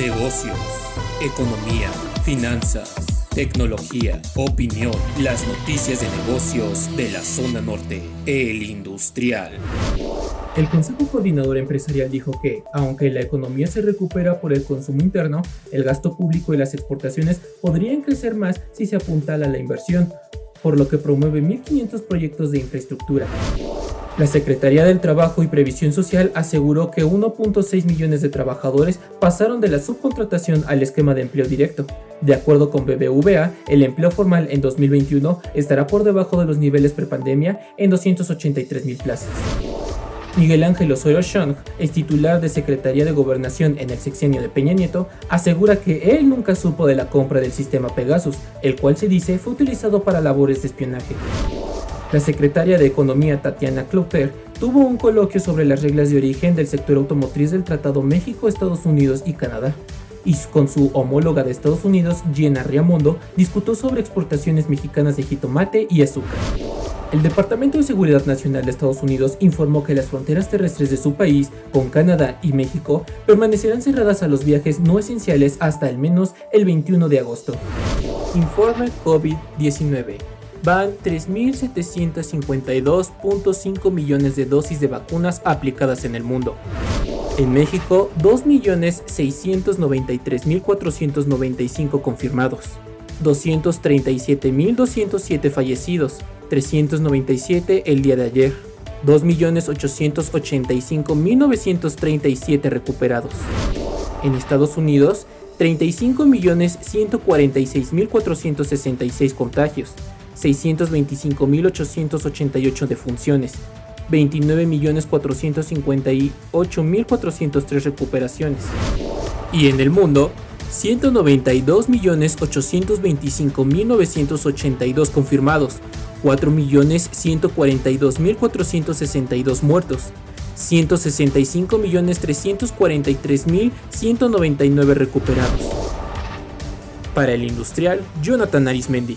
negocios, economía, finanzas, tecnología, opinión, las noticias de negocios de la zona norte, el industrial. El Consejo Coordinador Empresarial dijo que, aunque la economía se recupera por el consumo interno, el gasto público y las exportaciones podrían crecer más si se apuntala a la inversión, por lo que promueve 1.500 proyectos de infraestructura. La Secretaría del Trabajo y Previsión Social aseguró que 1.6 millones de trabajadores pasaron de la subcontratación al esquema de empleo directo. De acuerdo con BBVA, el empleo formal en 2021 estará por debajo de los niveles prepandemia en 283 mil plazas. Miguel Ángel Osorio Chong, ex titular de Secretaría de Gobernación en el sexenio de Peña Nieto, asegura que él nunca supo de la compra del sistema Pegasus, el cual se dice fue utilizado para labores de espionaje. La secretaria de Economía Tatiana Cloutier tuvo un coloquio sobre las reglas de origen del sector automotriz del Tratado México, Estados Unidos y Canadá. Y con su homóloga de Estados Unidos, Gina Riamondo, discutió sobre exportaciones mexicanas de jitomate y azúcar. El Departamento de Seguridad Nacional de Estados Unidos informó que las fronteras terrestres de su país, con Canadá y México, permanecerán cerradas a los viajes no esenciales hasta al menos el 21 de agosto. Informe COVID-19. Van 3.752.5 millones de dosis de vacunas aplicadas en el mundo. En México, 2.693.495 confirmados. 237.207 fallecidos, 397 el día de ayer, 2.885.937 recuperados. En Estados Unidos, 35.146.466 contagios, 625.888 defunciones, 29.458.403 recuperaciones. Y en el mundo, 192.825.982 confirmados, 4.142.462 muertos, 165.343.199 recuperados. Para el industrial, Jonathan Arismendi.